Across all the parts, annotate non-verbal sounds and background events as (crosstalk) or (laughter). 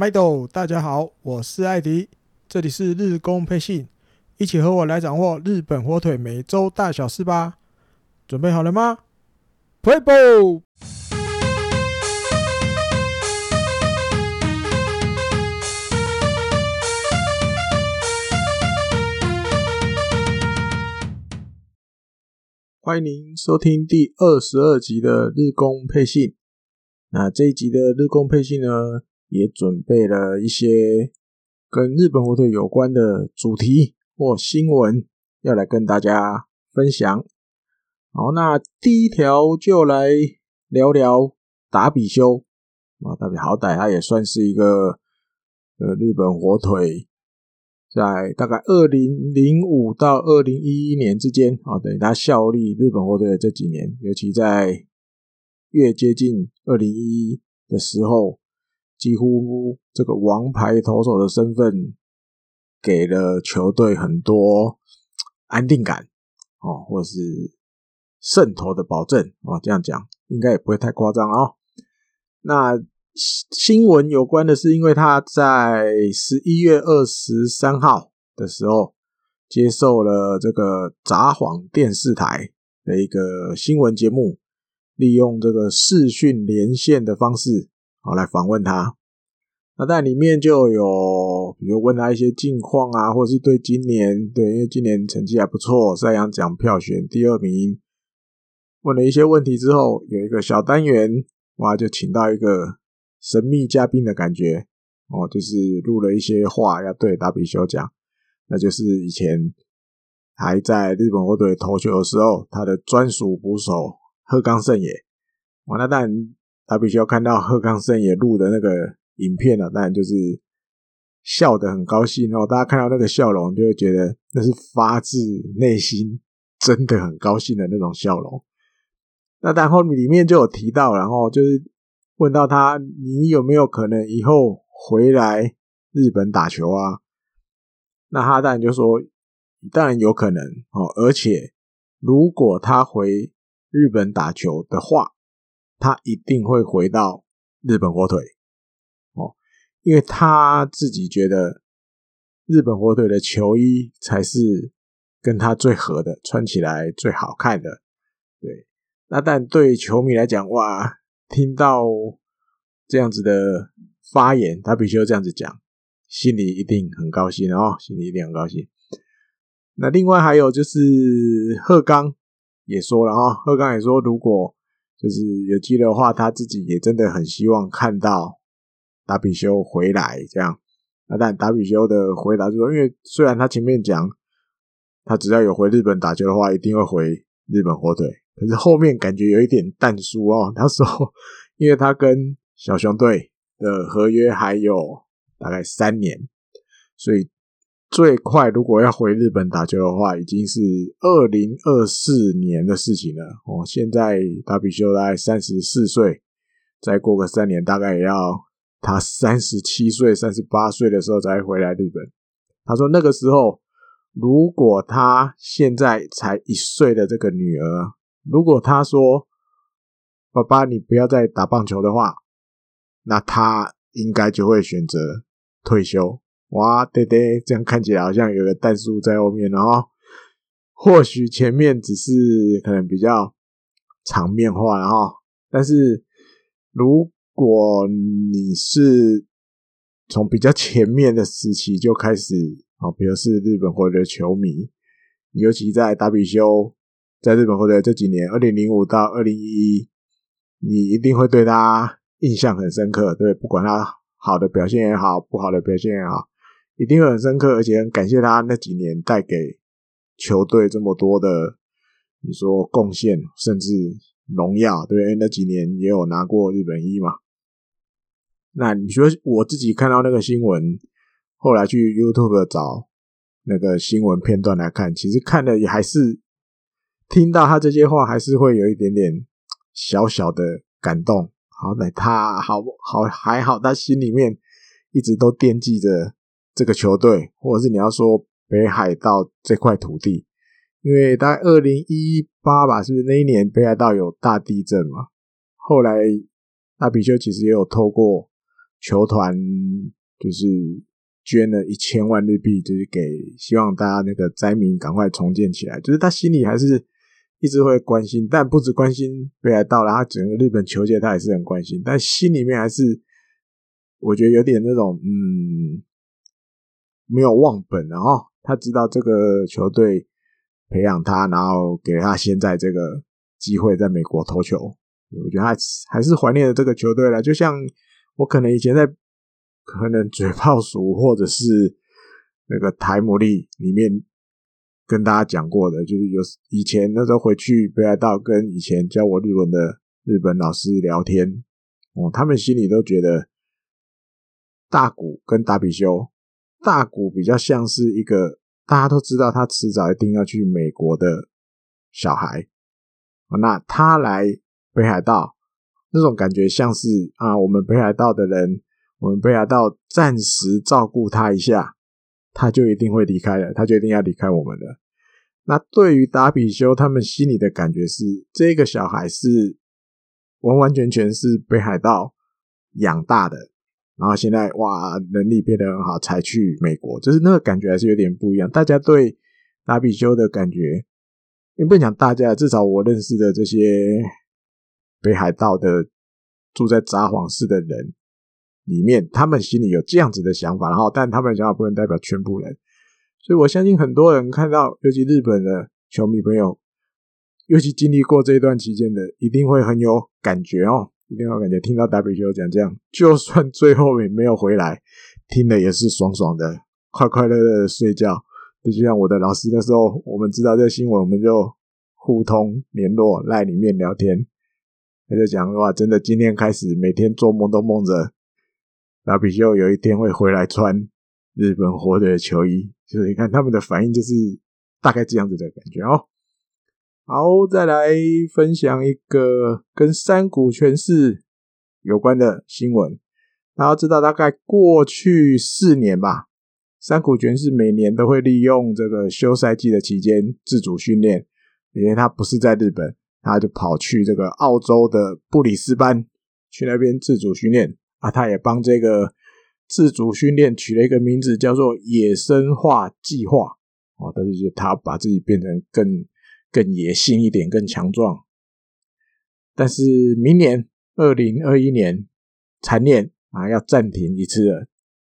麦豆，大家好，我是艾迪，这里是日工配信，一起和我来掌握日本火腿每周大小事吧。准备好了吗？Play ball！欢迎您收听第二十二集的日工配信。那这一集的日工配信呢，也准备了一些跟日本火腿有关的主题或新闻，要来跟大家分享。好，那第一条就来聊聊达比修啊，达比好歹他也算是一个呃日本火腿，在大概二零零五到二零一一年之间啊，等于他效力日本火腿的这几年，尤其在。越接近二零一一的时候，几乎这个王牌投手的身份给了球队很多安定感哦，或是胜投的保证哦。这样讲应该也不会太夸张哦。那新闻有关的是，因为他在十一月二十三号的时候接受了这个札幌电视台的一个新闻节目。利用这个视讯连线的方式，好来访问他。那在里面就有，比如问他一些近况啊，或者是对今年，对，因为今年成绩还不错，赛扬奖票选第二名。问了一些问题之后，有一个小单元，哇，就请到一个神秘嘉宾的感觉，哦，就是录了一些话要对达比修讲，那就是以前还在日本火腿投球的时候，他的专属捕手。鹤冈胜也，哇，那当然他必须要看到鹤冈胜也录的那个影片了，当然就是笑得很高兴哦。大家看到那个笑容，就会觉得那是发自内心，真的很高兴的那种笑容。那然后里面就有提到，然后就是问到他，你有没有可能以后回来日本打球啊？那他当然就说，当然有可能哦，而且如果他回。日本打球的话，他一定会回到日本火腿，因为他自己觉得日本火腿的球衣才是跟他最合的，穿起来最好看的。对，那但对球迷来讲，哇，听到这样子的发言，他必须要这样子讲，心里一定很高兴哦，心里一定很高兴。那另外还有就是贺刚。也说了哈，鹤冈也说，如果就是有机会的话，他自己也真的很希望看到达比修回来这样。那但达比修的回答就是说，因为虽然他前面讲他只要有回日本打球的话，一定会回日本火腿，可是后面感觉有一点淡疏哦。(laughs) 他说，因为他跟小熊队的合约还有大概三年，所以。最快如果要回日本打球的话，已经是二零二四年的事情了。哦，现在达比修大概三十四岁，再过个三年，大概也要他三十七岁、三十八岁的时候才回来日本。他说那个时候，如果他现在才一岁的这个女儿，如果他说爸爸你不要再打棒球的话，那他应该就会选择退休。哇，对对，这样看起来好像有个但书在后面，然后或许前面只是可能比较场面化，然后但是如如果你是从比较前面的时期就开始啊，比如是日本火腿的球迷，尤其在达比修在日本火腿这几年，二零零五到二零一一，你一定会对他印象很深刻，对，不管他好的表现也好，不好的表现也好。一定会很深刻，而且很感谢他那几年带给球队这么多的，你说贡献，甚至荣耀，对不对？那几年也有拿过日本一嘛。那你说我自己看到那个新闻，后来去 YouTube 找那个新闻片段来看，其实看的也还是听到他这些话，还是会有一点点小小的感动。好，歹他好好还好，他心里面一直都惦记着。这个球队，或者是你要说北海道这块土地，因为大概二零一八吧，是不是那一年北海道有大地震嘛？后来达比修其实也有透过球团就是捐了一千万日币，就是给希望大家那个灾民赶快重建起来。就是他心里还是一直会关心，但不止关心北海道，然后整个日本球界他也是很关心，但心里面还是我觉得有点那种嗯，没有忘本，然后他知道这个球队培养他，然后给他现在这个机会在美国投球。我觉得他还是怀念这个球队了，就像我可能以前在可能嘴炮鼠或者是那个台姆利里面跟大家讲过的，就是有以前那时候回去北海道跟以前教我日文的日本老师聊天，哦，他们心里都觉得大谷跟达比修，大谷比较像是一个大家都知道他迟早一定要去美国的小孩，那他来。北海道那种感觉像是啊，我们北海道的人，我们北海道暂时照顾他一下，他就一定会离开了，他就一定要离开我们了。那对于达比修他们心里的感觉是，这个小孩是完完全全是北海道养大的，然后现在哇，能力变得很好，才去美国，就是那个感觉还是有点不一样。大家对达比修的感觉，你不讲大家，至少我认识的这些。北海道的住在札幌市的人里面，他们心里有这样子的想法，然后，但他们的想法不能代表全部人，所以我相信很多人看到，尤其日本的球迷朋友，尤其经历过这一段期间的，一定会很有感觉哦，一定会有感觉。听到 W 球讲这样，就算最后也没有回来，听的也是爽爽的，快快乐乐的睡觉。就像我的老师那时候，我们知道这个新闻，我们就互通联络，赖里面聊天。他就讲哇，真的，今天开始每天做梦都梦着达比修有一天会回来穿日本火腿的球衣，就是你看他们的反应，就是大概这样子的感觉哦。好，再来分享一个跟山谷拳士有关的新闻。大家知道，大概过去四年吧，山谷拳士每年都会利用这个休赛季的期间自主训练，因为他不是在日本。他就跑去这个澳洲的布里斯班，去那边自主训练啊。他也帮这个自主训练取了一个名字，叫做“野生化计划”哦。但是他把自己变成更更野性一点，更强壮。但是明年二零二一年残练啊要暂停一次了，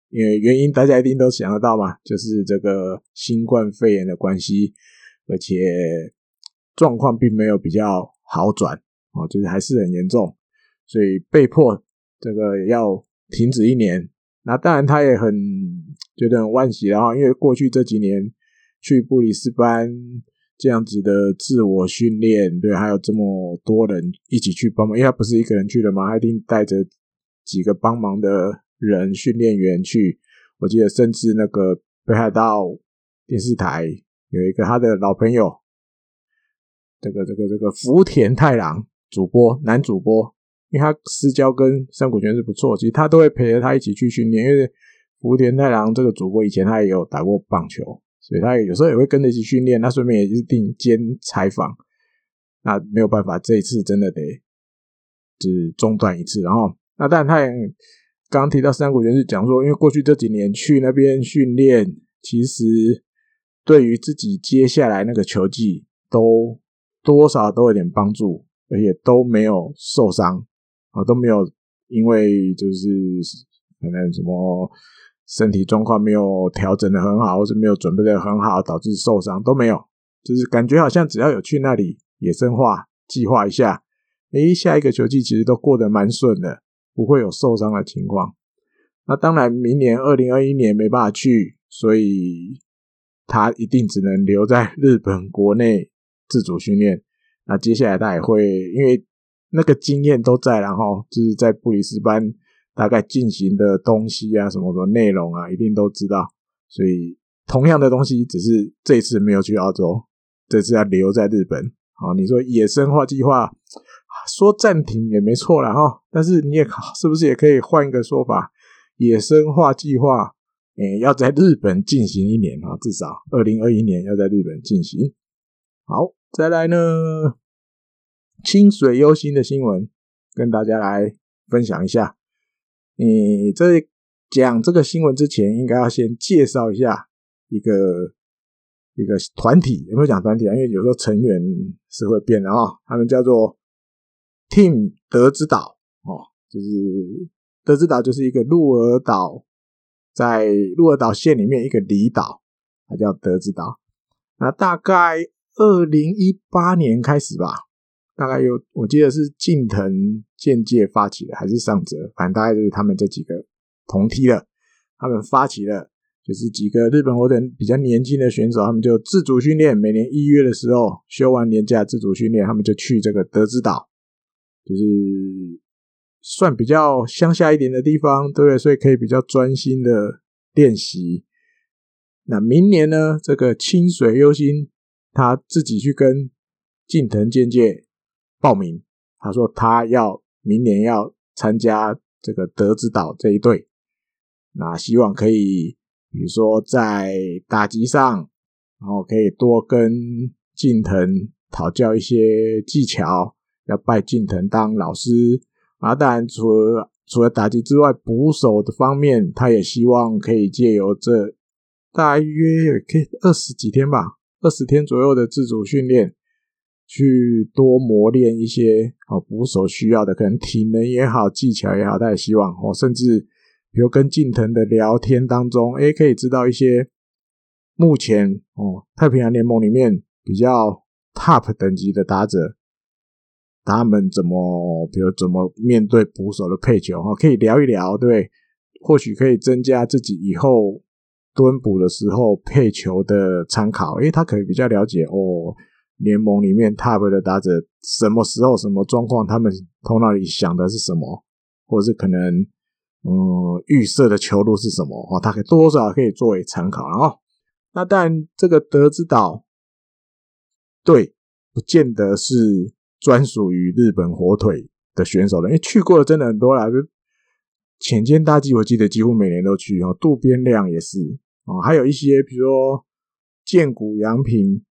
因为原因大家一定都想得到嘛，就是这个新冠肺炎的关系，而且。状况并没有比较好转哦，就是还是很严重，所以被迫这个要停止一年。那当然他也很觉得很惋惜，然后因为过去这几年去布里斯班这样子的自我训练，对，还有这么多人一起去帮忙，因为他不是一个人去的嘛，他一定带着几个帮忙的人训练员去。我记得甚至那个北海道电视台有一个他的老朋友。这个这个这个福田太郎主播男主播，因为他私交跟山谷拳士不错，其实他都会陪着他一起去训练。因为福田太郎这个主播以前他也有打过棒球，所以他有时候也会跟着一起训练。那顺便也一定兼采访。那没有办法，这一次真的得只中断一次。然后，那但他也刚提到山谷拳士讲说，因为过去这几年去那边训练，其实对于自己接下来那个球技都。多少都有点帮助，而且都没有受伤啊，都没有因为就是可能什么身体状况没有调整的很好，或是没有准备的很好，导致受伤都没有，就是感觉好像只要有去那里野生化计划一下，诶，下一个球季其实都过得蛮顺的，不会有受伤的情况。那当然，明年二零二一年没办法去，所以他一定只能留在日本国内。自主训练，那接下来他也会，因为那个经验都在，然后就是在布里斯班大概进行的东西啊，什么什么内容啊，一定都知道。所以同样的东西，只是这次没有去澳洲，这次要留在日本。好，你说野生化计划说暂停也没错了哈，但是你也是不是也可以换一个说法？野生化计划，诶，要在日本进行一年啊，至少二零二一年要在日本进行。好。再来呢，清水优心的新闻跟大家来分享一下。你在讲这个新闻之前，应该要先介绍一下一个一个团体，有没有讲团体啊？因为有时候成员是会变的啊。他们叫做 Team 德之岛哦，就是德之岛就是一个鹿儿岛，在鹿儿岛县里面一个离岛，它叫德之岛。那大概二零一八年开始吧。大概有，我记得是近藤健介发起的，还是上泽，反正大概就是他们这几个同梯的，他们发起了，就是几个日本火腿比较年轻的选手，他们就自主训练，每年一月的时候休完年假自主训练，他们就去这个德之岛，就是算比较乡下一点的地方，对不对？所以可以比较专心的练习。那明年呢，这个清水优心他自己去跟近藤健介。报名，他说他要明年要参加这个德之岛这一队，那希望可以，比如说在打击上，然后可以多跟近藤讨教一些技巧，要拜近藤当老师。啊，当然除了除了打击之外，捕手的方面，他也希望可以借由这大约可以二十几天吧，二十天左右的自主训练。去多磨练一些哦，捕手需要的，可能体能也好，技巧也好，他也希望哦，甚至比如跟近藤的聊天当中，诶，可以知道一些目前哦太平洋联盟里面比较 top 等级的打者，他们怎么，比如怎么面对捕手的配球哦，可以聊一聊，对，或许可以增加自己以后蹲捕的时候配球的参考，因为，他可以比较了解哦。联盟里面 top 的打者，什么时候、什么状况，他们头脑里想的是什么，或者是可能，嗯，预设的球路是什么？哦，他可以多少可以作为参考。然后，那但这个德之岛，对，不见得是专属于日本火腿的选手的，因为去过的真的很多啦。就浅间大基，我记得几乎每年都去哦。渡边亮也是哦，还有一些，比如说建谷阳平。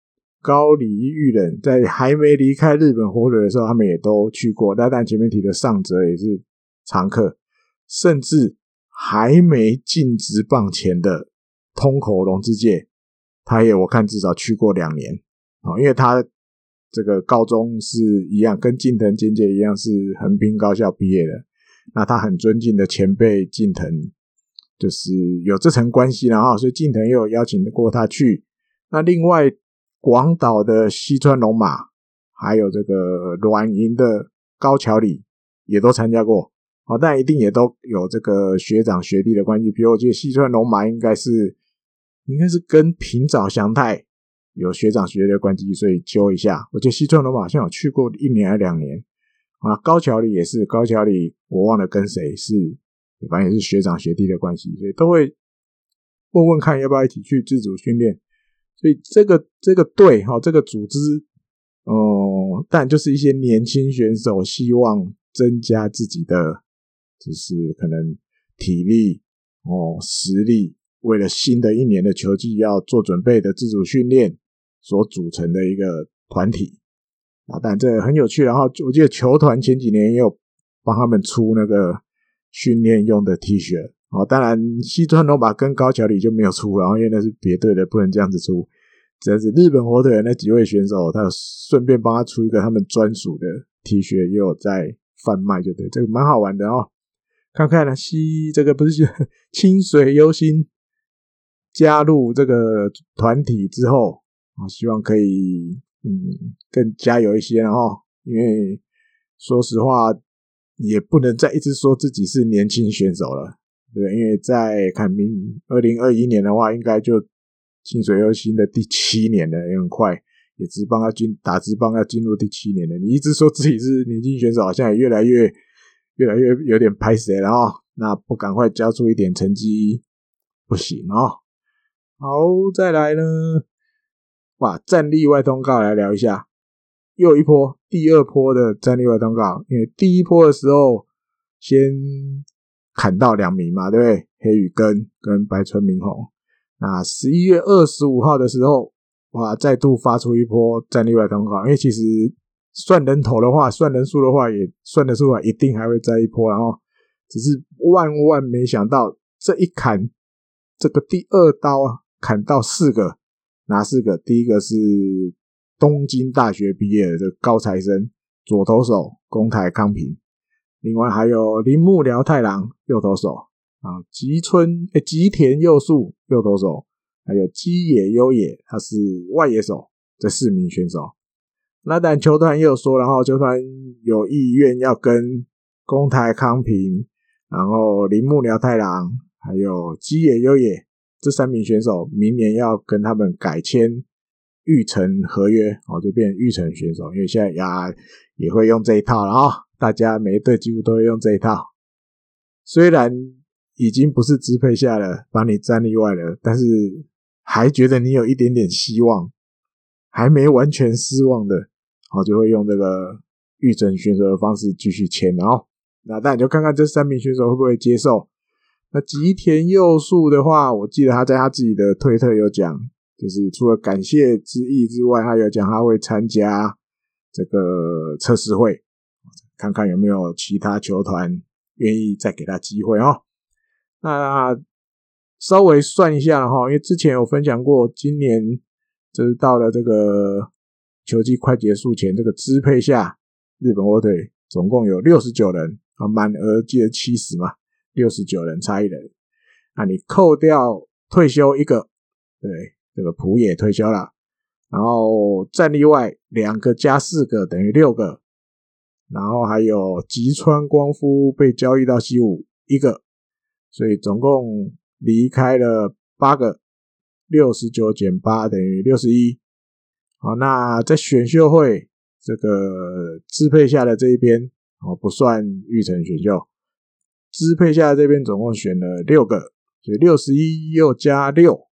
高梨裕人在还没离开日本火腿的时候，他们也都去过。但但前面提的上泽也是常客，甚至还没进职棒前的通口龙之介，他也我看至少去过两年啊，因为他这个高中是一样，跟近藤健介一样是横滨高校毕业的。那他很尊敬的前辈近藤，就是有这层关系，然后所以近藤也有邀请过他去。那另外。广岛的西川龙马，还有这个软银的高桥里，也都参加过。哦，但一定也都有这个学长学弟的关系。比如，我觉得西川龙马应该是，应该是跟平沼祥太有学长学弟的关系，所以揪一下。我觉得西川龙马好像有去过一年还两年。啊，高桥里也是，高桥里我忘了跟谁是，反正也是学长学弟的关系，所以都会问问看要不要一起去自主训练。所以这个这个队哈，这个组织，哦，但就是一些年轻选手希望增加自己的，就是可能体力哦实力，为了新的一年的球季要做准备的自主训练所组成的一个团体啊。但这很有趣，然后我记得球团前几年也有帮他们出那个训练用的 T 恤。哦，当然，西川龙马跟高桥里就没有出，然后因为那是别队的，不能这样子出。只是日本火腿的那几位选手，他有顺便帮他出一个他们专属的 T 恤，也有在贩卖，就对，这个蛮好玩的哦。看看呢，西这个不是 (laughs) 清水优心加入这个团体之后，啊，希望可以嗯更加油一些，然后因为说实话，也不能再一直说自己是年轻选手了。对，因为在看明二零二一年的话，应该就清水优心的第七年了，也很快，也职棒要进打职棒要进入第七年了。你一直说自己是年轻选手，好像也越来越越来越有点拍谢了哦。那不赶快交出一点成绩不行哦。好，再来呢，哇，战力外通告来聊一下，又一波第二波的战力外通告，因为第一波的时候先。砍到两名嘛，对不对？黑羽根跟白村明宏。那十一月二十五号的时候，哇，再度发出一波战力外通告。因为其实算人头的话，算人数的话，也算得出来，一定还会再一波。然后只是万万没想到，这一砍，这个第二刀啊，砍到四个，哪四个？第一个是东京大学毕业的高材生，左投手宫台康平，另外还有铃木辽太郎，右投手啊，吉村吉田佑树，右投手，还有基野优也，他是外野手，这四名选手。那但球团也有说，然后球团有意愿要跟宫台康平，然后铃木辽太郎，还有基野优也这三名选手，明年要跟他们改签育成合约，哦，就变育成选手，因为现在呀也会用这一套了啊，大家每一队几乎都会用这一套。虽然已经不是支配下了，把你站例外了，但是还觉得你有一点点希望。还没完全失望的，好，就会用这个育成选手的方式继续签，然后那当然就看看这三名选手会不会接受。那吉田佑树的话，我记得他在他自己的推特有讲，就是除了感谢之意之外，他有讲他会参加这个测试会，看看有没有其他球团愿意再给他机会哦。那稍微算一下哈，因为之前有分享过，今年。就是到了这个球季快结束前，这个支配下日本火腿总共有六十九人啊，满额记得七十嘛，六十九人差一人。那你扣掉退休一个，对，这个浦野退休了，然后战力外两个加四个等于六个，然后还有吉川光夫被交易到西武一个，所以总共离开了八个。六十九减八等于六十一。好，那在选秀会这个支配下的这一边，哦，不算育成选秀，支配下的这边总共选了六个，所以六十一又加六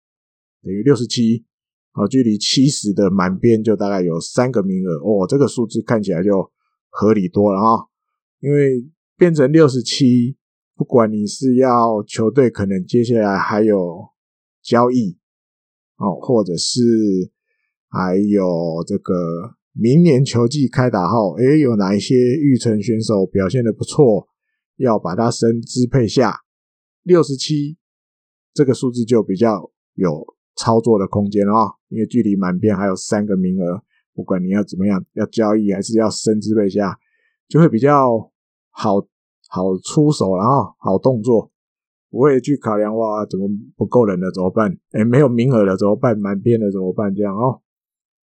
等于六十七。好，距离七十的满编就大概有三个名额哦，这个数字看起来就合理多了啊。因为变成六十七，不管你是要球队可能接下来还有交易。哦，或者是还有这个明年球季开打后，诶，有哪一些预成选手表现得不错，要把它升支配下六十七，这个数字就比较有操作的空间哦，因为距离满编还有三个名额，不管你要怎么样，要交易还是要升支配下，就会比较好好出手，然后好动作。不会去考量哇，怎么不够人了怎么办？哎，没有名额了怎么办？满编了怎么办？这样哦，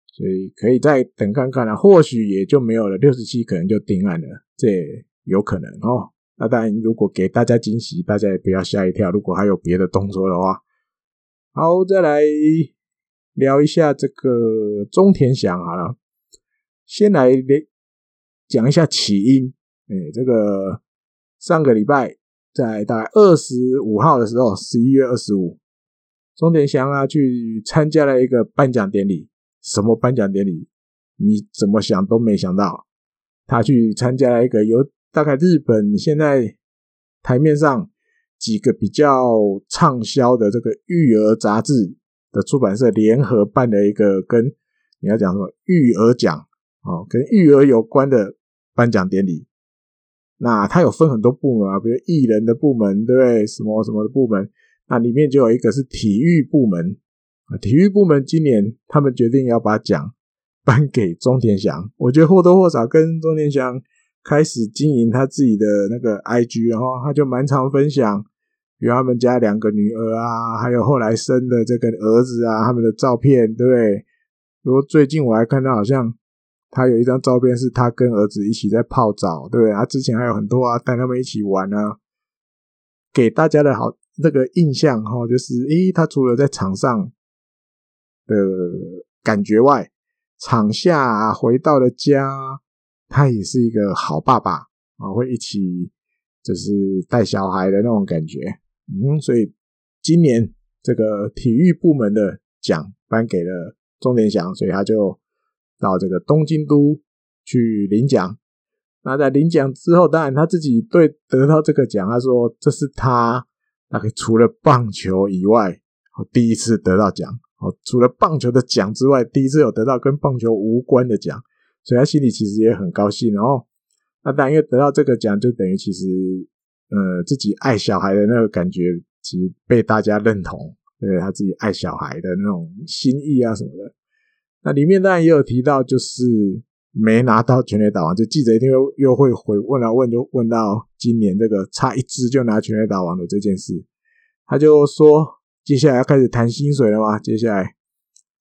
所以可以再等看看啊，或许也就没有了，六十七可能就定案了，这也有可能哦。那当然，如果给大家惊喜，大家也不要吓一跳。如果还有别的动作的话，好，再来聊一下这个中田翔好了，先来讲一下起因。哎，这个上个礼拜。在大概二十五号的时候，十一月二十五，中田翔啊去参加了一个颁奖典礼。什么颁奖典礼？你怎么想都没想到，他去参加了一个由大概日本现在台面上几个比较畅销的这个育儿杂志的出版社联合办的一个跟你要讲什么育儿奖哦，跟育儿有关的颁奖典礼。那它有分很多部门啊，比如艺人的部门，对不对？什么什么的部门，那里面就有一个是体育部门啊。体育部门今年他们决定要把奖颁给中田翔，我觉得或多或少跟中田翔开始经营他自己的那个 IG，然后他就蛮常分享，比如他们家两个女儿啊，还有后来生的这个儿子啊，他们的照片，对不对？如果最近我还看到好像。他有一张照片，是他跟儿子一起在泡澡，对不对？他之前还有很多啊，带他们一起玩啊，给大家的好那个印象哈，就是诶，他除了在场上的感觉外，场下啊，回到了家，他也是一个好爸爸啊，会一起就是带小孩的那种感觉，嗯，所以今年这个体育部门的奖颁给了钟点祥，所以他就。到这个东京都去领奖，那在领奖之后，当然他自己对得到这个奖，他说这是他那个除了棒球以外，第一次得到奖。哦，除了棒球的奖之外，第一次有得到跟棒球无关的奖，所以他心里其实也很高兴。然后，那当然因为得到这个奖，就等于其实呃自己爱小孩的那个感觉，其实被大家认同，对他自己爱小孩的那种心意啊什么的。那里面当然也有提到，就是没拿到全垒打王，就记者一定又又会回问啊问，就问到今年这个差一支就拿全垒打王的这件事，他就说接下来要开始谈薪水了吗？接下来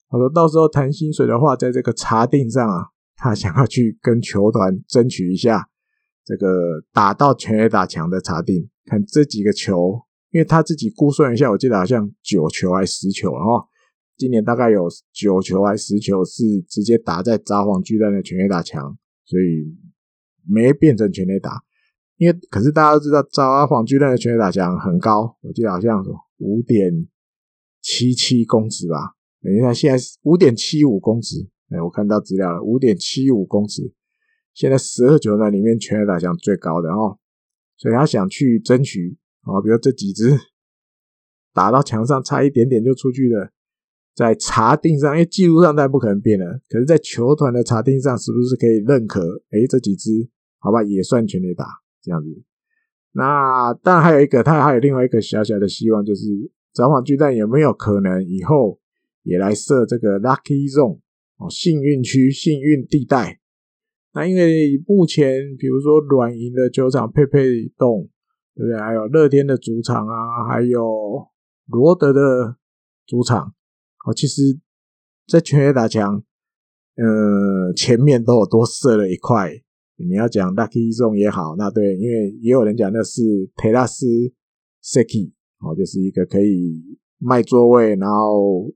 他说到时候谈薪水的话，在这个查定上啊，他想要去跟球团争取一下这个打到全垒打墙的查定，看这几个球，因为他自己估算一下，我记得好像九球还是十球，然后。今年大概有九球还十球是直接打在札幌巨蛋的全垒打墙，所以没变成全垒打。因为可是大家都知道，札幌巨蛋的全垒打墙很高，我记得好像五点七七公尺吧。等一下，现在是五点七五公尺。哎，我看到资料了，五点七五公尺。现在十二球呢里面全垒打墙最高的哦，所以他想去争取啊，比如这几只打到墙上差一点点就出去了。在查定上，因为记录上当然不可能变了，可是，在球团的查定上，是不是可以认可？诶，这几只好吧，也算全垒打这样子。那当然还有一个，他还有另外一个小小的希望，就是早晚巨蛋有没有可能以后也来设这个 Lucky Zone 哦，幸运区、幸运地带？那因为目前比如说软银的球场佩佩洞，对不对？还有乐天的主场啊，还有罗德的主场。哦，其实，在全垒打墙，呃，前面都有多设了一块。你要讲 Lucky Zone 也好，那对，因为也有人讲那是 Teras Seki，哦，就是一个可以卖座位，然后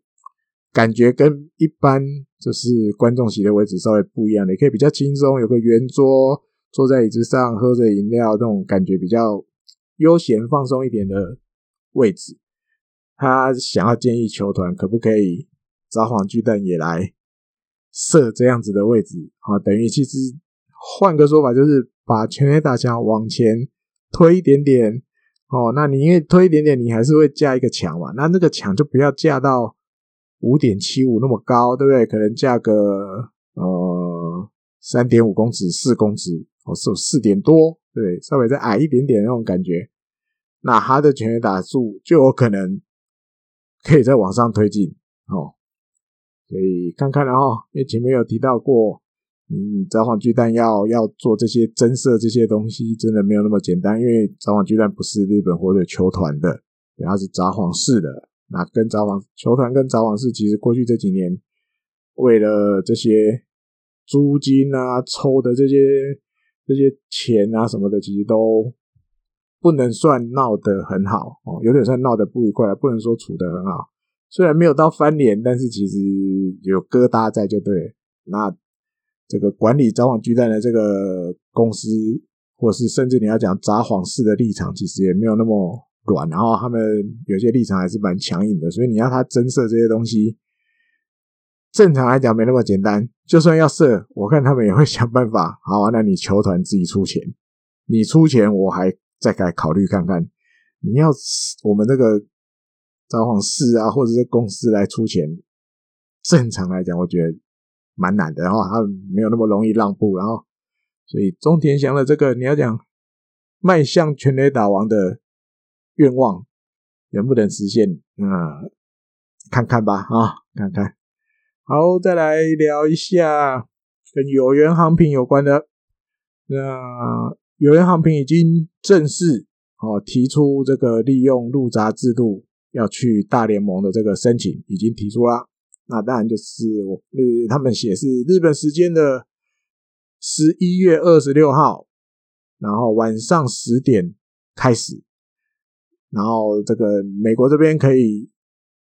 感觉跟一般就是观众席的位置稍微不一样的，也可以比较轻松，有个圆桌，坐在椅子上喝着饮料，那种感觉比较悠闲放松一点的位置。他想要建议球团可不可以札幌巨蛋也来设这样子的位置啊？等于其实换个说法，就是把全垒打墙往前推一点点哦。那你因为推一点点，你还是会架一个墙嘛？那那个墙就不要架到五点七五那么高，对不对？可能架个呃三点五公尺、四公尺哦，是四点多，对，稍微再矮一点点那种感觉。那他的全垒打数就有可能。可以再往上推进哦，所以看看了哈，因为前面有提到过，嗯，札幌巨蛋要要做这些增设这些东西，真的没有那么简单，因为札幌巨蛋不是日本火腿球团的，它是札幌市的。那跟札幌球团跟札幌市，其实过去这几年为了这些租金啊、抽的这些这些钱啊什么的，其实都。不能算闹得很好哦，有点算闹得不愉快，不能说处得很好。虽然没有到翻脸，但是其实有疙瘩在就对。那这个管理札幌巨蛋的这个公司，或是甚至你要讲札幌市的立场，其实也没有那么软。然后他们有些立场还是蛮强硬的，所以你要他增设这些东西，正常来讲没那么简单。就算要设，我看他们也会想办法。好，那你球团自己出钱，你出钱我还。再该考虑看看，你要我们这个招幌市啊，或者是公司来出钱，正常来讲，我觉得蛮难的，然后他没有那么容易让步，然后所以中田翔的这个你要讲迈向全垒打王的愿望能不能实现？嗯，看看吧，啊，看看。好，再来聊一下跟有源航平有关的那。有源航平已经正式哦提出这个利用入闸制度要去大联盟的这个申请已经提出了，那当然就是我呃他们写是日本时间的十一月二十六号，然后晚上十点开始，然后这个美国这边可以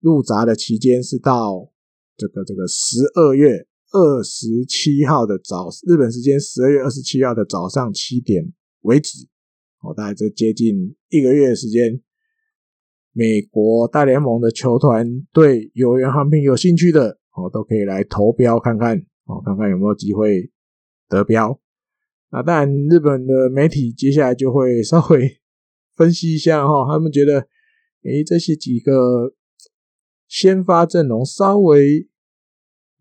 入闸的期间是到这个这个十二月。二十七号的早，日本时间十二月二十七号的早上七点为止，哦，大概这接近一个月的时间，美国大联盟的球团对有源航平有兴趣的，哦，都可以来投标看看，哦，看看有没有机会得标。那当然，日本的媒体接下来就会稍微分析一下哈，他们觉得，诶，这些几个先发阵容稍微。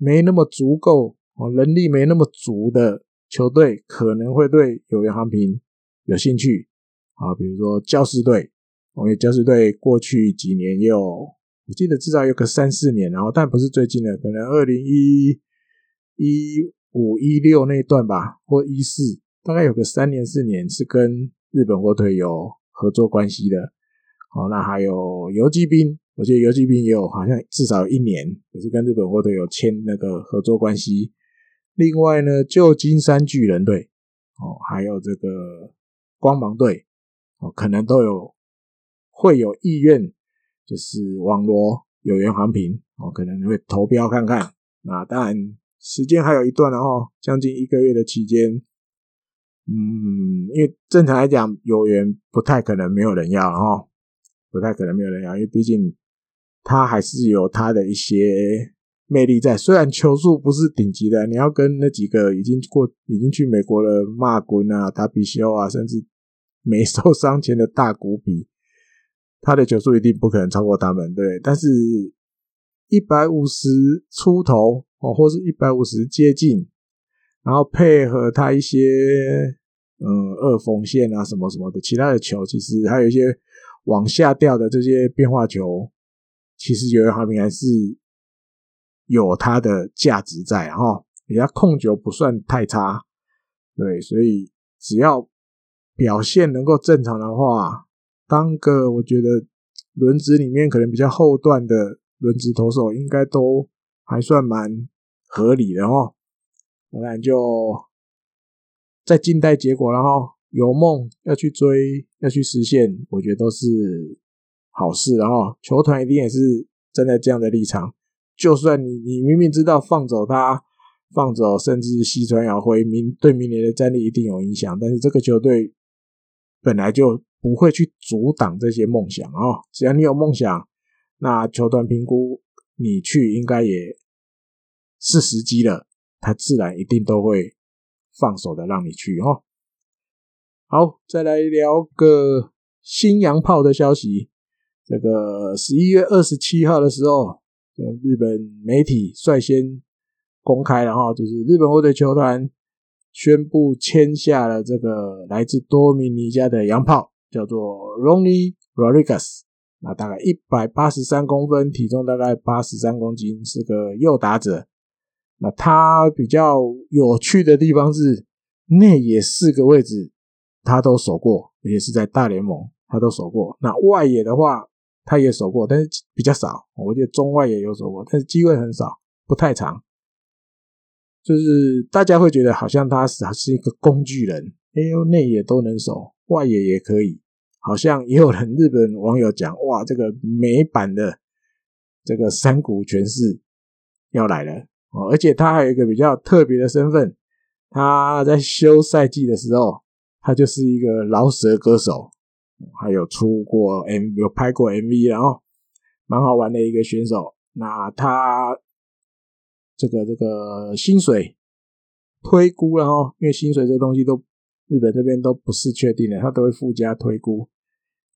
没那么足够哦，能力没那么足的球队可能会对有源航平有兴趣啊，比如说教士队，因为教士队过去几年也有，我记得至少有个三四年，然后但不是最近的，可能二零一一五一六那一段吧，或一四，大概有个三年四年是跟日本火腿有合作关系的。哦，那还有游击兵，我记得游击兵也有，好像至少一年也是跟日本火腿有签那个合作关系。另外呢，旧金山巨人队，哦，还有这个光芒队，哦，可能都有会有意愿，就是网罗有缘航平，哦，可能会投标看看。那当然时间还有一段了哦，将近一个月的期间，嗯，因为正常来讲，有缘不太可能没有人要哦，不太可能没有人要，因为毕竟他还是有他的一些。魅力在，虽然球速不是顶级的，你要跟那几个已经过、已经去美国了马滚啊、达比修啊，甚至没受伤前的大谷比，他的球速一定不可能超过他们，对。但是一百五十出头哦，或是一百五十接近，然后配合他一些嗯二缝线啊什么什么的，其他的球其实还有一些往下掉的这些变化球，其实有的好比还是。有它的价值在哈，人家控球不算太差，对，所以只要表现能够正常的话，当个我觉得轮值里面可能比较后段的轮值投手，应该都还算蛮合理的哦。当然就在静待结果，然后有梦要去追，要去实现，我觉得都是好事，然后球团一定也是站在这样的立场。就算你你明明知道放走他，放走甚至西川遥辉，明对明年的战力一定有影响，但是这个球队本来就不会去阻挡这些梦想哦。只要你有梦想，那球团评估你去应该也是时机了，他自然一定都会放手的让你去哦。好，再来聊个新洋炮的消息，这个十一月二十七号的时候。日本媒体率先公开了哈，就是日本火腿球团宣布签下了这个来自多米尼加的洋炮，叫做 Ronny Rodriguez，那大概一百八十三公分，体重大概八十三公斤，是个右打者。那他比较有趣的地方是，内野四个位置他都守过，也是在大联盟他都守过。那外野的话，他也守过，但是比较少。我觉得中外也有守过，但是机会很少，不太长。就是大家会觉得好像他是是一个工具人，哎呦，内野都能守，外野也可以。好像也有人日本网友讲，哇，这个美版的这个山谷全是要来了哦，而且他还有一个比较特别的身份，他在休赛季的时候，他就是一个饶舌歌手。还有出过 M，有拍过 MV，然后蛮好玩的一个选手。那他这个这个薪水推估，然后因为薪水这东西都日本这边都不是确定的，他都会附加推估。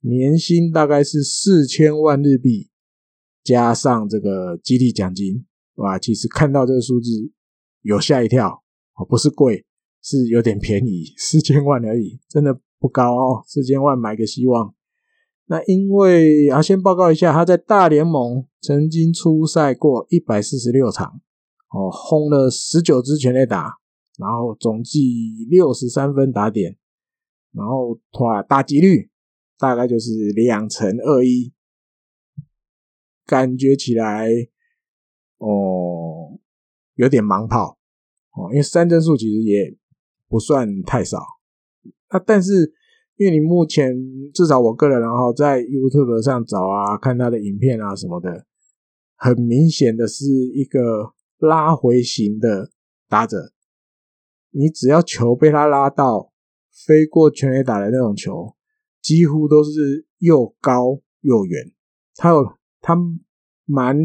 年薪大概是四千万日币，加上这个激励奖金，哇，其实看到这个数字有吓一跳，哦，不是贵，是有点便宜，四千万而已，真的。不高哦，四千万买个希望。那因为啊，先报告一下，他在大联盟曾经出赛过一百四十六场，哦，轰了十九支全垒打，然后总计六十三分打点，然后哇，打击率大概就是两成二一，感觉起来哦有点盲炮哦，因为三振数其实也不算太少。啊，但是因为你目前至少我个人，然后在 YouTube 上找啊，看他的影片啊什么的，很明显的是一个拉回型的打者。你只要球被他拉到飞过全垒打的那种球，几乎都是又高又远。他有他蛮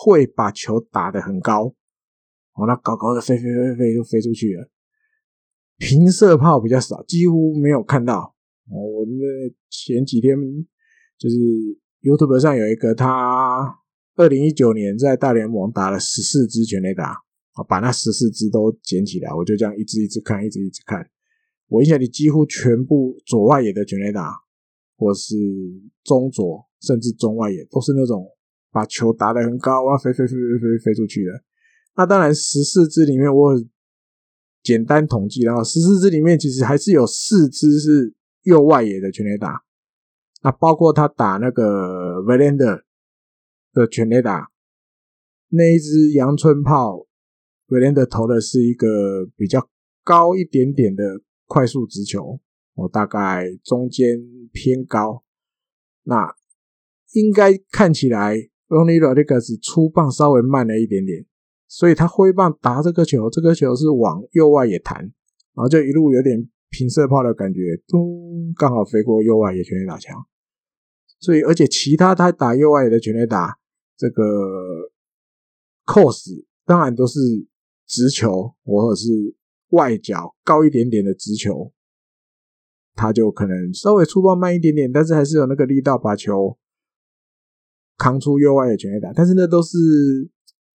会把球打得很高，哦，那高高的飞飞飞飞就飞出去了。平射炮比较少，几乎没有看到。哦我那前几天就是 YouTube 上有一个，他二零一九年在大联盟打了十四支全垒打，把那十四支都捡起来，我就这样一支一支看，一支一支看。我印象里几乎全部左外野的全垒打或是中左，甚至中外野，都是那种把球打得很高啊，飞飞飞飞飞飞出去的。那当然，十四支里面我简单统计，然后十四支里面其实还是有四支是右外野的全垒打。那包括他打那个 v e l a n d e r 的全垒打，那一支阳春炮 v e l a n d e r 投的是一个比较高一点点的快速直球。我大概中间偏高，那应该看起来 Ronnie Rodriguez 出棒稍微慢了一点点，所以他挥棒打这个球，这个球是往右外野弹，然后就一路有点平射炮的感觉，咚，刚好飞过右外野全垒打墙。所以，而且其他他打右外野的全垒打，这个 cos 当然都是直球或者是外角高一点点的直球。他就可能稍微出棒慢一点点，但是还是有那个力道把球扛出右外野全垒打。但是那都是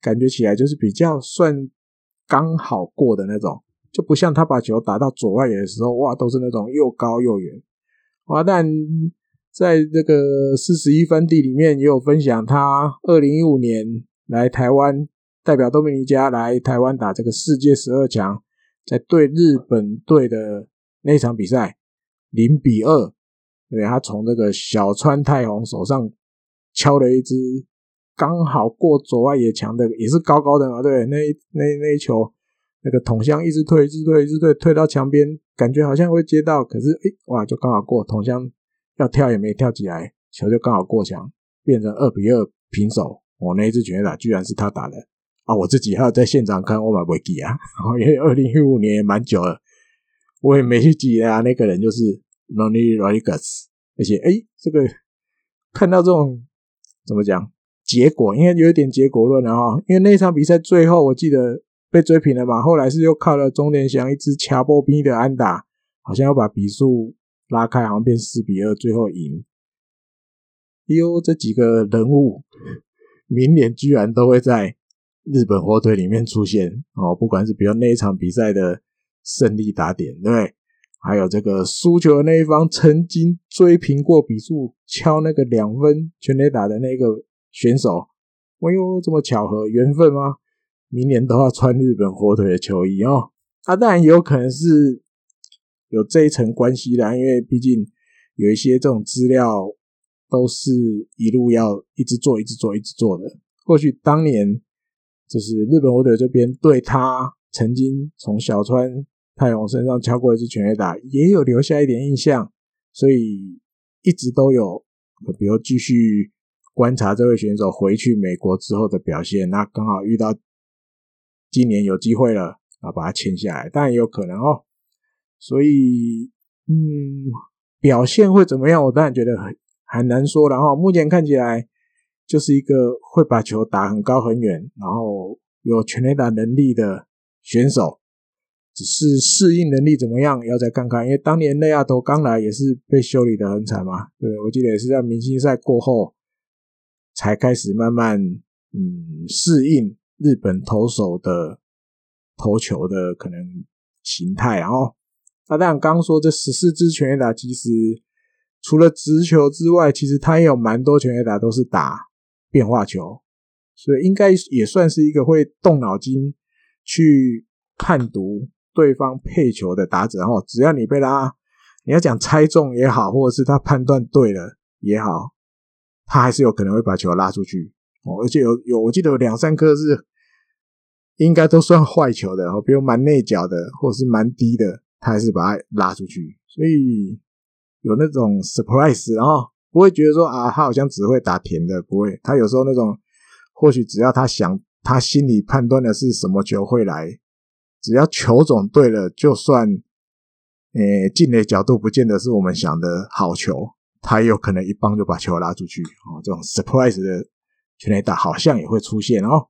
感觉起来就是比较算刚好过的那种，就不像他把球打到左外野的时候，哇，都是那种又高又远。哇，但在这个四十一分地里面也有分享，他二零一五年来台湾代表多米尼加来台湾打这个世界十二强，在对日本队的那场比赛。零比二，对，他从这个小川泰弘手上敲了一支刚好过左外野墙的，也是高高的嘛，对，那那那一球，那个桶箱一直退，一直退，一直退，退到墙边，感觉好像会接到，可是诶、欸，哇，就刚好过桶箱，要跳也没跳起来，球就刚好过墙，变成二比二平手。我那一支全垒打居然是他打的啊！我自己还要在现场看，我买不记啊，然 (laughs) 后因为二零一五年也蛮久了。我也没去记啊，那个人就是 Ronnie Rodriguez，而且哎，这个看到这种怎么讲结果，应该有一点结果论了哈。因为那场比赛最后我记得被追平了嘛，后来是又靠了钟连祥一支掐波兵的安打，好像要把比数拉开，好像变四比二，最后赢。哟，这几个人物明年居然都会在日本火腿里面出现哦，不管是比如那一场比赛的。胜利打点，对？还有这个输球的那一方曾经追平过比数，敲那个两分全垒打的那个选手，哎呦，这么巧合，缘分吗？明年都要穿日本火腿的球衣哦。啊，当然也有可能是有这一层关系的，因为毕竟有一些这种资料都是一路要一直做、一直做、一直做的。或许当年就是日本火腿这边对他曾经从小川。泰弘身上敲过一次全垒打，也有留下一点印象，所以一直都有，比如继续观察这位选手回去美国之后的表现。那刚好遇到今年有机会了，啊，把他签下来，当然有可能哦。所以，嗯，表现会怎么样？我当然觉得很很难说。然后目前看起来就是一个会把球打很高很远，然后有全垒打能力的选手。只是适应能力怎么样，要再看看。因为当年内亚头刚来也是被修理的很惨嘛，对，我记得也是在明星赛过后才开始慢慢嗯适应日本投手的投球的可能形态。然后，那当然刚刚说这十四支全垒打，其实除了直球之外，其实他也有蛮多全垒打都是打变化球，所以应该也算是一个会动脑筋去判读。对方配球的打者，哦，只要你被他，你要讲猜中也好，或者是他判断对了也好，他还是有可能会把球拉出去哦。而且有有，我记得有两三颗是应该都算坏球的，哦，比如蛮内角的，或者是蛮低的，他还是把它拉出去。所以有那种 surprise，然后不会觉得说啊，他好像只会打甜的，不会。他有时候那种，或许只要他想，他心里判断的是什么球会来。只要球种对了，就算诶进垒角度不见得是我们想的好球，他也有可能一棒就把球拉出去哦。这种 surprise 的全垒打好像也会出现哦。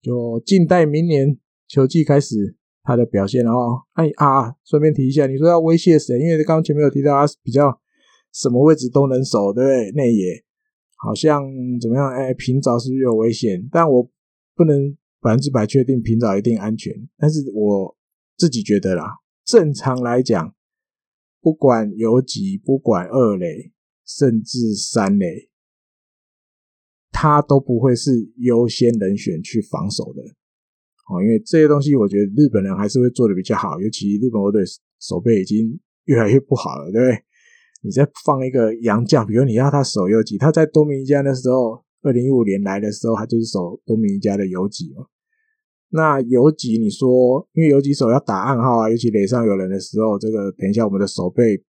就静待明年球季开始他的表现哦。哎啊，顺便提一下，你说要威胁谁？因为刚刚前面有提到他比较什么位置都能守，对不对？内野好像怎么样？哎，平找是不是有危险？但我不能。百分之百确定平找一定安全，但是我自己觉得啦，正常来讲，不管游击，不管二垒，甚至三垒，他都不会是优先人选去防守的。哦，因为这些东西，我觉得日本人还是会做的比较好，尤其日本国队守备已经越来越不好了，对不对？你再放一个洋将，比如你要他守游击，他在多米尼加的时候，二零一五年来的时候，他就是守多米尼加的游击嘛。那游击，你说，因为游击手要打暗号啊，尤其垒上有人的时候，这个等一下我们的守备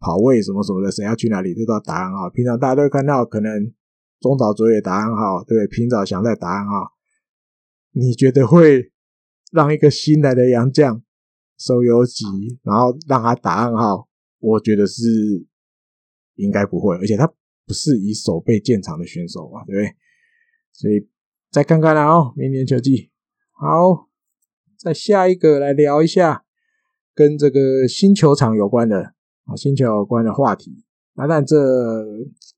跑位什么什么的，谁要去哪里，这都要打暗号。平常大家都会看到，可能中岛卓也打暗号，对不对？平岛翔在打暗号。你觉得会让一个新来的洋将收游击，然后让他打暗号？我觉得是应该不会，而且他不是以守备见长的选手嘛，对不对？所以再看看啦哦，明年球季。好，再下一个来聊一下跟这个新球场有关的啊，新球有关的话题。那但这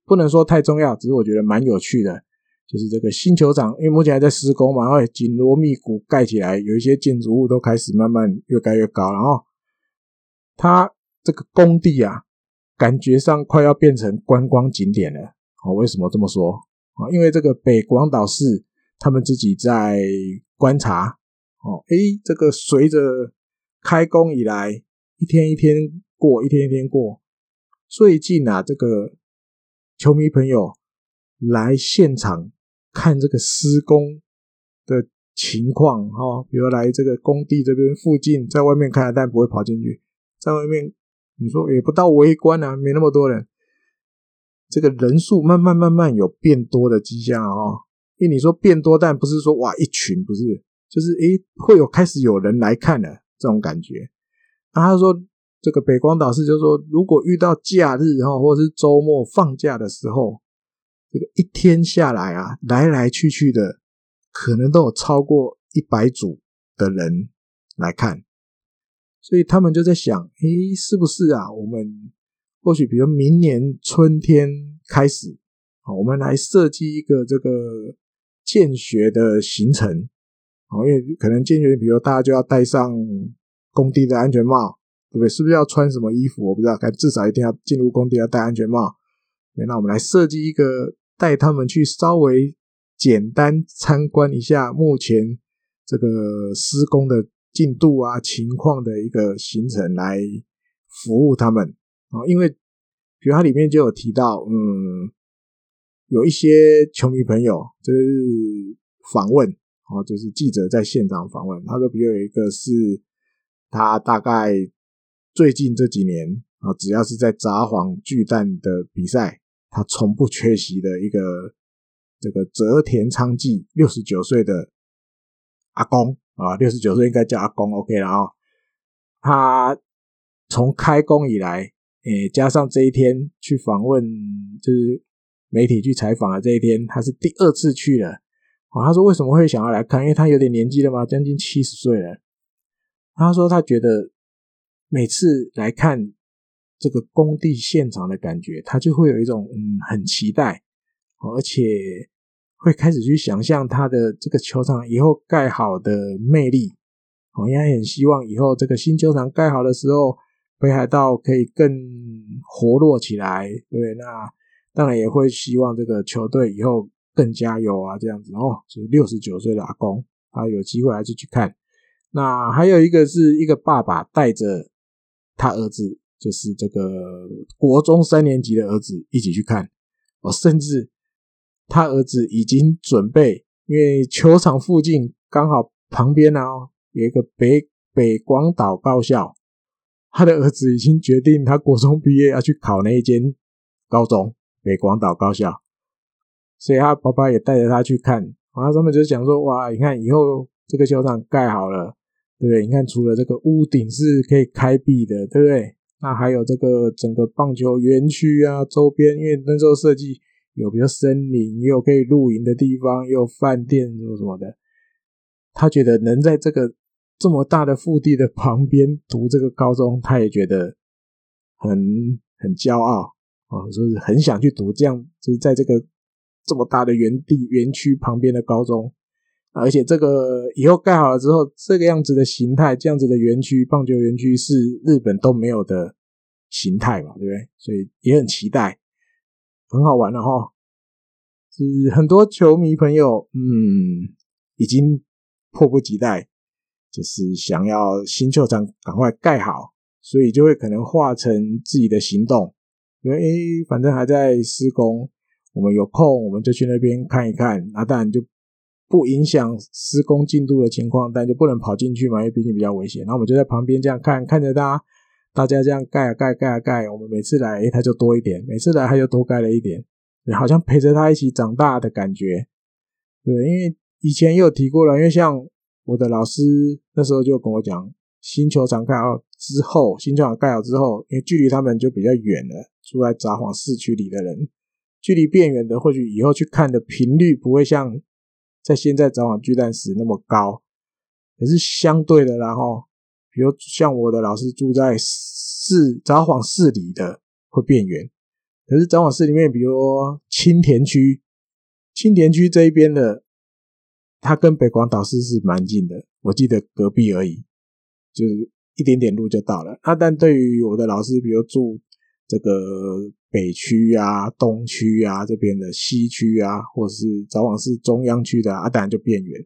不能说太重要，只是我觉得蛮有趣的，就是这个新球场，因为目前还在施工嘛，然后紧锣密鼓盖起来，有一些建筑物都开始慢慢越盖越高，然后它。这个工地啊，感觉上快要变成观光景点了。哦，为什么这么说？啊，因为这个北广岛市他们自己在观察。哦，诶，这个随着开工以来，一天一天过，一天一天过。最近啊，这个球迷朋友来现场看这个施工的情况，哈，比如来这个工地这边附近，在外面看，但不会跑进去，在外面。你说也不到围观啊，没那么多人，这个人数慢慢慢慢有变多的迹象啊、哦。你说变多，但不是说哇一群，不是，就是诶会有开始有人来看的这种感觉。然后他说这个北光导师就说，如果遇到假日哈，或者是周末放假的时候，这个一天下来啊，来来去去的可能都有超过一百组的人来看。所以他们就在想，诶，是不是啊？我们或许比如明年春天开始，好，我们来设计一个这个建学的行程，因为可能建学，比如大家就要戴上工地的安全帽，对不对？是不是要穿什么衣服？我不知道，但至少一定要进入工地要戴安全帽。那我们来设计一个带他们去稍微简单参观一下目前这个施工的。进度啊，情况的一个行程来服务他们啊，因为比如它里面就有提到，嗯，有一些球迷朋友就是访问，哦，就是记者在现场访问，他说，比如有一个是他大概最近这几年啊，只要是在札幌巨蛋的比赛，他从不缺席的一个这个泽田昌纪六十九岁的阿公。啊，六十九岁应该叫阿公，OK 了啊。他从开工以来，诶，加上这一天去访问，就是媒体去采访的这一天，他是第二次去了。哦，他说为什么会想要来看？因为他有点年纪了嘛，将近七十岁了。他说他觉得每次来看这个工地现场的感觉，他就会有一种嗯很期待，而且。会开始去想象他的这个球场以后盖好的魅力，哦，也很希望以后这个新球场盖好的时候，北海道可以更活络起来，对，那当然也会希望这个球队以后更加油啊，这样子哦。就是六十九岁的阿公，他有机会还是去看。那还有一个是一个爸爸带着他儿子，就是这个国中三年级的儿子一起去看，哦，甚至。他儿子已经准备，因为球场附近刚好旁边啊有一个北北广岛高校，他的儿子已经决定，他国中毕业要去考那一间高中北广岛高校，所以他爸爸也带着他去看。然后他们就讲说：“哇，你看以后这个球场盖好了，对不对？你看除了这个屋顶是可以开闭的，对不对？那还有这个整个棒球园区啊，周边因为那时候设计。”有比如森林，也有可以露营的地方，也有饭店什么什么的。他觉得能在这个这么大的腹地的旁边读这个高中，他也觉得很很骄傲啊，说是很想去读这样，就是在这个这么大的园地园区旁边的高中。而且这个以后盖好了之后，这个样子的形态，这样子的园区，棒球园区是日本都没有的形态嘛，对不对？所以也很期待。很好玩的哈。是很多球迷朋友，嗯，已经迫不及待，就是想要新球场赶快盖好，所以就会可能化成自己的行动，因为，反正还在施工，我们有空我们就去那边看一看，那当然就。不影响施工进度的情况，但就不能跑进去嘛，因为毕竟比较危险。然后我们就在旁边这样看，看着大家，大家这样盖啊盖盖啊盖。我们每次来，他就多一点；每次来，他就多盖了一点，好像陪着他一起长大的感觉。对，因为以前也有提过了，因为像我的老师那时候就跟我讲，新球场盖好之后，新球场盖好之后，因为距离他们就比较远了，住在札幌市区里的人，距离变远的，或许以后去看的频率不会像。在现在札幌巨蛋时那么高，可是相对的，然后比如像我的老师住在市札幌市里的会变远，可是札幌市里面，比如青田区，青田区这一边的，它跟北广岛市是蛮近的，我记得隔壁而已，就是一点点路就到了。那但对于我的老师，比如住这个。北区啊，东区啊，这边的西区啊，或者是早晚是中央区的啊，当然就变远。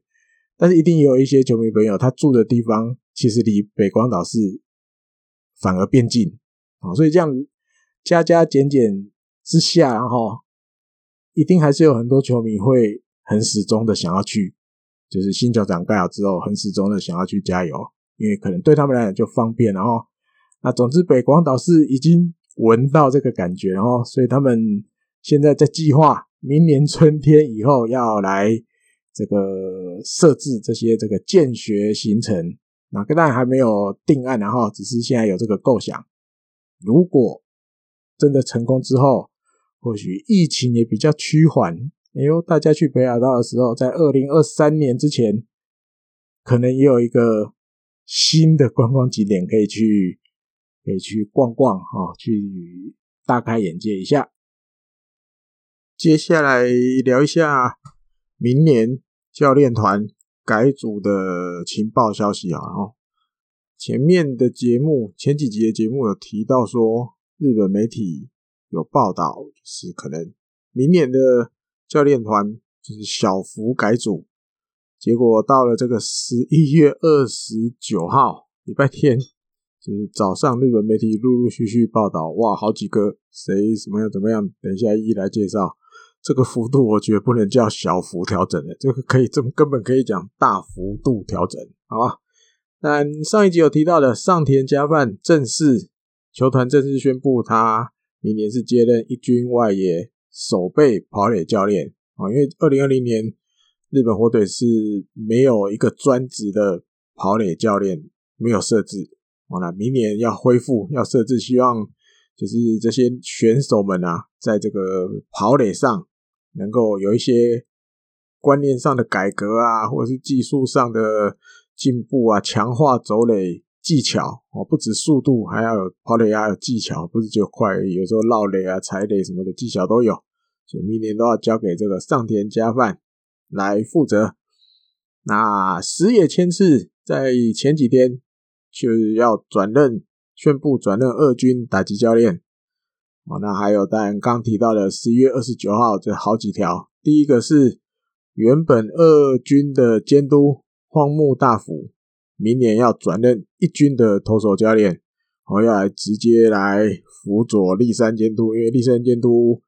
但是一定有一些球迷朋友，他住的地方其实离北广岛市反而变近啊，所以这样加加减减之下，然后一定还是有很多球迷会很始终的想要去，就是新球场盖好之后，很始终的想要去加油，因为可能对他们来讲就方便。然后，那总之北广岛市已经。闻到这个感觉，然后所以他们现在在计划明年春天以后要来这个设置这些这个见学行程，那当然还没有定案，然后只是现在有这个构想。如果真的成功之后，或许疫情也比较趋缓，哎呦，大家去北海道的时候，在二零二三年之前，可能也有一个新的观光景点可以去。可以去逛逛啊，去大开眼界一下。接下来聊一下明年教练团改组的情报消息啊。前面的节目，前几集的节目有提到说，日本媒体有报道，是可能明年的教练团就是小幅改组。结果到了这个十一月二十九号，礼拜天。是早上，日本媒体陆陆续续报道，哇，好几个谁什么样怎么样，等一下一一来介绍。这个幅度我觉得不能叫小幅调整的，这个可以这么根本可以讲大幅度调整，好吧？那上一集有提到的上田佳范正式球团正式宣布，他明年是接任一军外野守备跑垒教练啊，因为二零二零年日本火腿是没有一个专职的跑垒教练，没有设置。好了，明年要恢复，要设置，希望就是这些选手们啊，在这个跑垒上能够有一些观念上的改革啊，或者是技术上的进步啊，强化走垒技巧哦，不止速度，还要有跑垒还有技巧，不是就快，有时候绕垒啊、踩垒什么的技巧都有，所以明年都要交给这个上田佳范来负责。那石野千次在前几天。就是要转任，宣布转任二军打击教练。哦，那还有当然刚提到的十一月二十九号这好几条。第一个是原本二军的监督荒木大辅，明年要转任一军的投手教练，我要来直接来辅佐立山监督，因为立山监督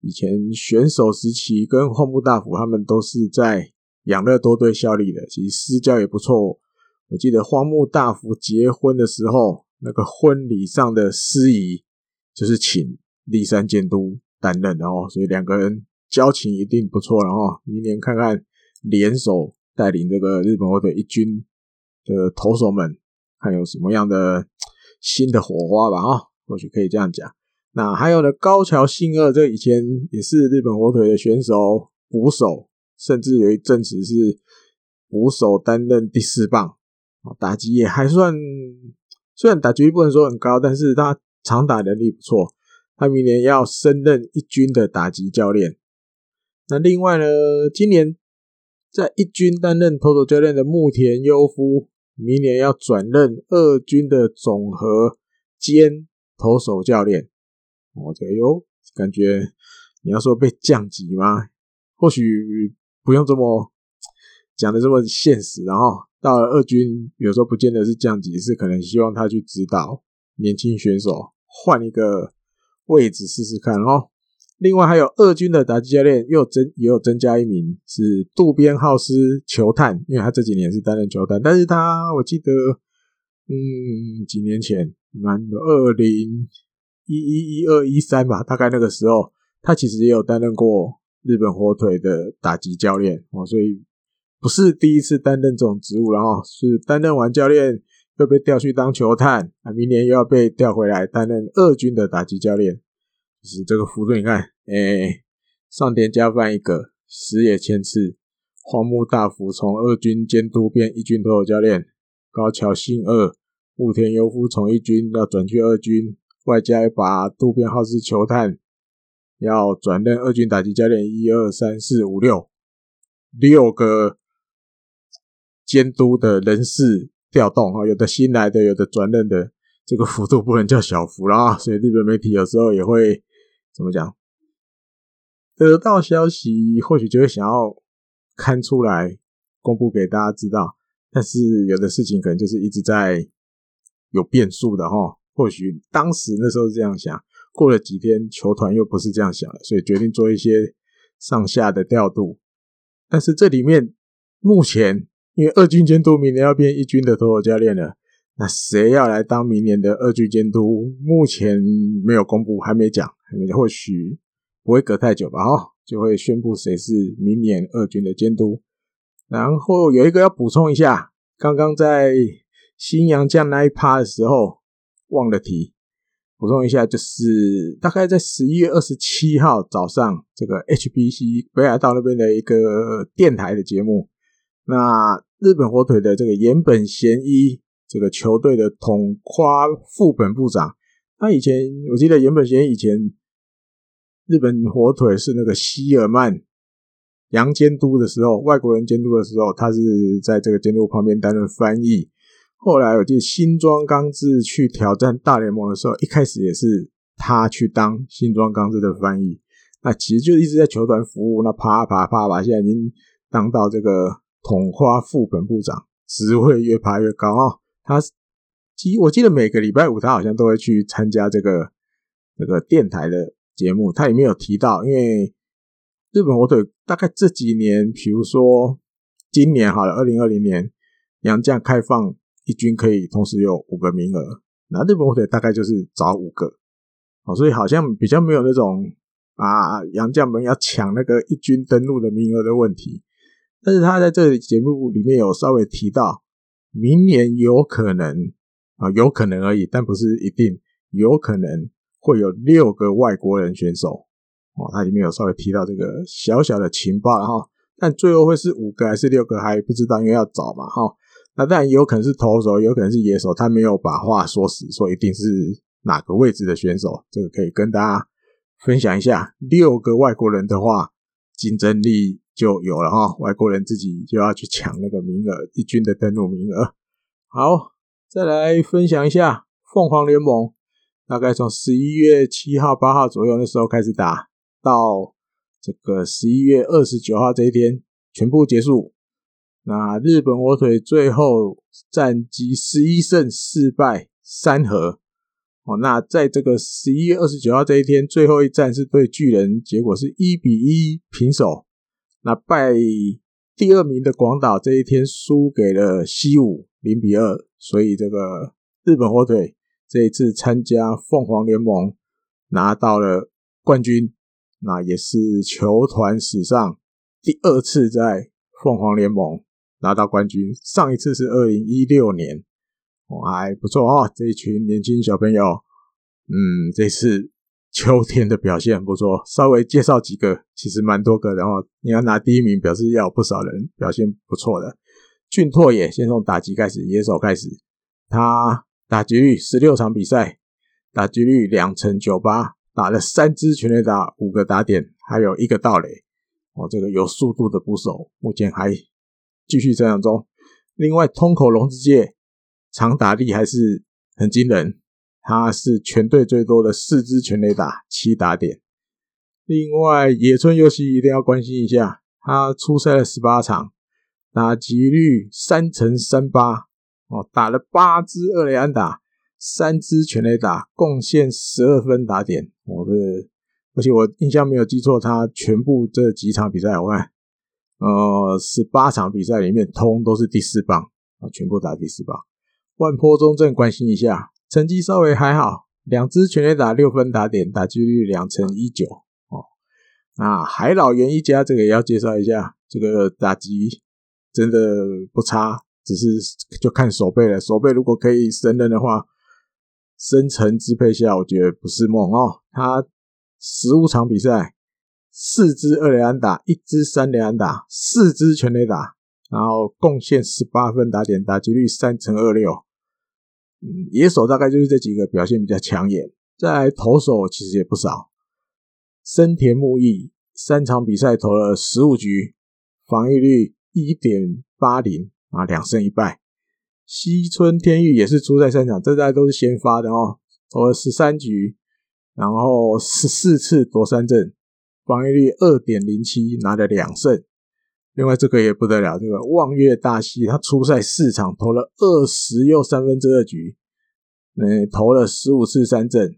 以前选手时期跟荒木大辅他们都是在养乐多队效力的，其实私交也不错。我记得荒木大辅结婚的时候，那个婚礼上的司仪就是请立山监督担任，然后所以两个人交情一定不错，然后明年看看联手带领这个日本火腿一军的投手们，看有什么样的新的火花吧，啊，或许可以这样讲。那还有呢，高桥幸二，这以前也是日本火腿的选手，捕手，甚至有一阵子是捕手担任第四棒。打击也还算，虽然打击不能说很高，但是他长打能力不错。他明年要升任一军的打击教练。那另外呢，今年在一军担任投手教练的木田优夫，明年要转任二军的总和兼投手教练。我，这个哟，感觉你要说被降级吗？或许不用这么讲的这么现实。然后到了二军，有时候不见得是降级，是可能希望他去指导年轻选手，换一个位置试试看哦。另外还有二军的打击教练又增也有增加一名是渡边浩司球探，因为他这几年是担任球探，但是他我记得嗯几年前蛮二零一一一二一三吧，大概那个时候他其实也有担任过日本火腿的打击教练哦，所以不是第一次担任这种职务，然后是担任完教练又被调去当球探，啊明年又要被调回来担任二军的打击教练。就是这个幅度，你看，哎、上田加范一个，石野千次，荒木大辅从二军监督变一军投手教练，高桥幸二，户田悠夫从一军要转去二军，外加一把渡边浩司球探要转任二军打击教练，一二三四五六，六个监督的人事调动啊，有的新来的，有的转任的，这个幅度不能叫小幅啦，(laughs) 所以日本媒体有时候也会。怎么讲？得到消息或许就会想要看出来公布给大家知道，但是有的事情可能就是一直在有变数的哈。或许当时那时候是这样想，过了几天球团又不是这样想了，所以决定做一些上下的调度。但是这里面目前因为二军监督明年要变一军的投手教练了，那谁要来当明年的二军监督？目前没有公布，还没讲还没。或许不会隔太久吧，哈，就会宣布谁是明年二军的监督。然后有一个要补充一下，刚刚在新阳将那一趴的时候忘了提，补充一下，就是大概在十一月二十七号早上，这个 HBC 北海道那边的一个电台的节目，那日本火腿的这个岩本贤一，这个球队的统夸副本部长，他以前我记得岩本贤一以前。日本火腿是那个希尔曼洋监督的时候，外国人监督的时候，他是在这个监督旁边担任翻译。后来我记得新庄刚志去挑战大联盟的时候，一开始也是他去当新庄刚志的翻译。那其实就一直在球团服务，那啪啪啪啪，现在已经当到这个统花副本部长，职位越爬越高啊！他记我记得每个礼拜五他好像都会去参加这个这个电台的。节目他也没有提到，因为日本火腿大概这几年，比如说今年好了，二零二零年杨将开放一军可以同时有五个名额，那日本火腿大概就是找五个，哦，所以好像比较没有那种啊杨将们要抢那个一军登陆的名额的问题。但是他在这节目里面有稍微提到，明年有可能啊，有可能而已，但不是一定，有可能。会有六个外国人选手哦，他里面有稍微提到这个小小的情报哈，但最后会是五个还是六个还不知道，因为要找嘛哈。那当然有可能是投手，有可能是野手，他没有把话说死，说一定是哪个位置的选手，这个可以跟大家分享一下。六个外国人的话，竞争力就有了哈，外国人自己就要去抢那个名额，一军的登录名额。好，再来分享一下凤凰联盟。大概从十一月七号、八号左右那时候开始打，到这个十一月二十九号这一天全部结束。那日本火腿最后战绩十一胜四败三和。哦，那在这个十一月二十九号这一天，最后一战是对巨人，结果是一比一平手。那拜第二名的广岛这一天输给了西武零比二，所以这个日本火腿。这一次参加凤凰联盟拿到了冠军，那也是球团史上第二次在凤凰联盟拿到冠军。上一次是二零一六年，哦，还不错哦。这一群年轻小朋友，嗯，这次秋天的表现很不错。稍微介绍几个，其实蛮多个。然后你要拿第一名，表示要有不少人表现不错的。俊拓也先从打击开始，野手开始，他。打击率十六场比赛，打击率两成九八，打了三支全垒打，五个打点，还有一个盗垒。哦，这个有速度的捕手，目前还继续成长中。另外，通口龙之介长打力还是很惊人，他是全队最多的四支全垒打，七打点。另外，野村佑希一定要关心一下，他出赛了十八场，打击率三成三八哦，打了八支二垒安打，三支全垒打，贡献十二分打点。我的，而且我印象没有记错，他全部这几场比赛，我看，呃，十八场比赛里面，通都是第四棒啊，全部打第四棒。万坡中正关心一下，成绩稍微还好，两支全垒打，六分打点，打击率两成一九。哦啊，海老园一家这个也要介绍一下，这个打击真的不差，只是就看守备了。守备如果可以胜任的话，深层支配下，我觉得不是梦哦。他十五场比赛，四支二垒安打，一支三垒安打，四支全垒打，然后贡献十八分打点，打击率三成二六。野手大概就是这几个表现比较抢眼，再投手其实也不少。深田木义三场比赛投了十五局，防御率一点八零啊，两胜一败。西村天裕也是出赛三场，这大家都是先发的哦，投了十三局，然后十四次夺三振，防御率二点零七，拿了两胜。另外这个也不得了，这个望月大希他出赛四场，投了二十又三分之二局，嗯，投了十五次三振。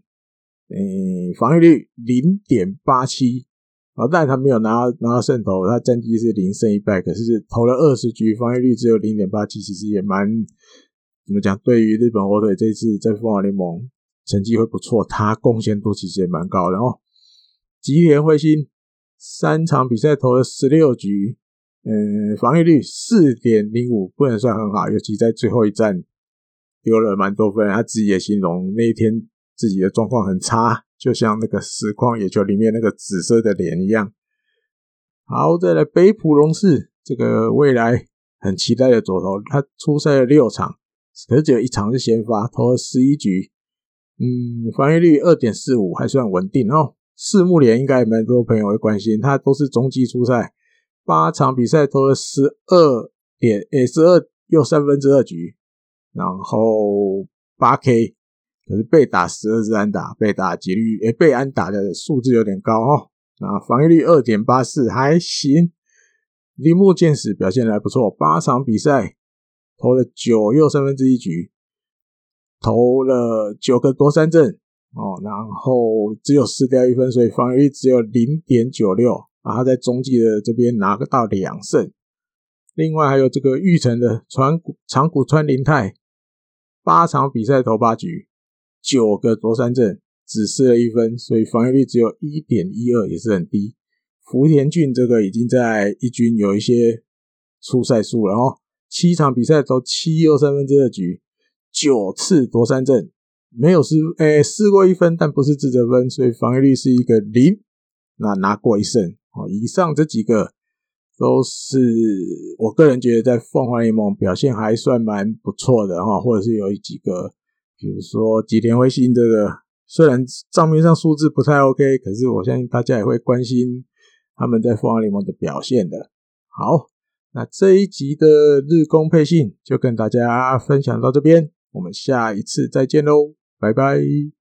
嗯、防御率零点八七，啊，但他没有拿拿到胜投，他战绩是零胜一败，可是投了二十局，防御率只有零点八七，其实也蛮怎么讲？对于日本火腿这次在凤凰联盟成绩会不错，他贡献度其实也蛮高的哦。吉田辉星三场比赛投了十六局，嗯，防御率四点零五，不能算很好，尤其在最后一战丢了蛮多分，他自己也形容那一天。自己的状况很差，就像那个实况野球里面那个紫色的脸一样。好，再来北浦龙士这个未来很期待的左投，他出赛了六场，可是只有一场是先发，投了十一局，嗯，防御率二点四五，还算稳定哦。四木连应该蛮多朋友会关心，他都是中继出赛，八场比赛投了十二点，诶，十二又三分之二局，然后八 K。可是被打十二支安打，被打几率诶，被安打的数字有点高哦。啊，防御率二点八四还行。铃木健史表现还不错，八场比赛投了九又三分之一局，投了九个夺三振哦，然后只有失掉一分，所以防御率只有零点九六。啊，他在中继的这边拿个到两胜。另外还有这个玉成的长谷长谷川林太，八场比赛投八局。九个夺三振，只失了一分，所以防御率只有一点一二，也是很低。福田俊这个已经在一军有一些出赛数了哦，七场比赛投七又三分之二局，九次夺三振，没有失，诶，失过一分，但不是自责分，所以防御率是一个零，那拿过一胜哦。以上这几个都是我个人觉得在凤凰联盟表现还算蛮不错的哈，或者是有几个。比如说吉田辉星这个，虽然账面上数字不太 OK，可是我相信大家也会关心他们在凤凰联盟的表现的。好，那这一集的日工配信就跟大家分享到这边，我们下一次再见喽，拜拜。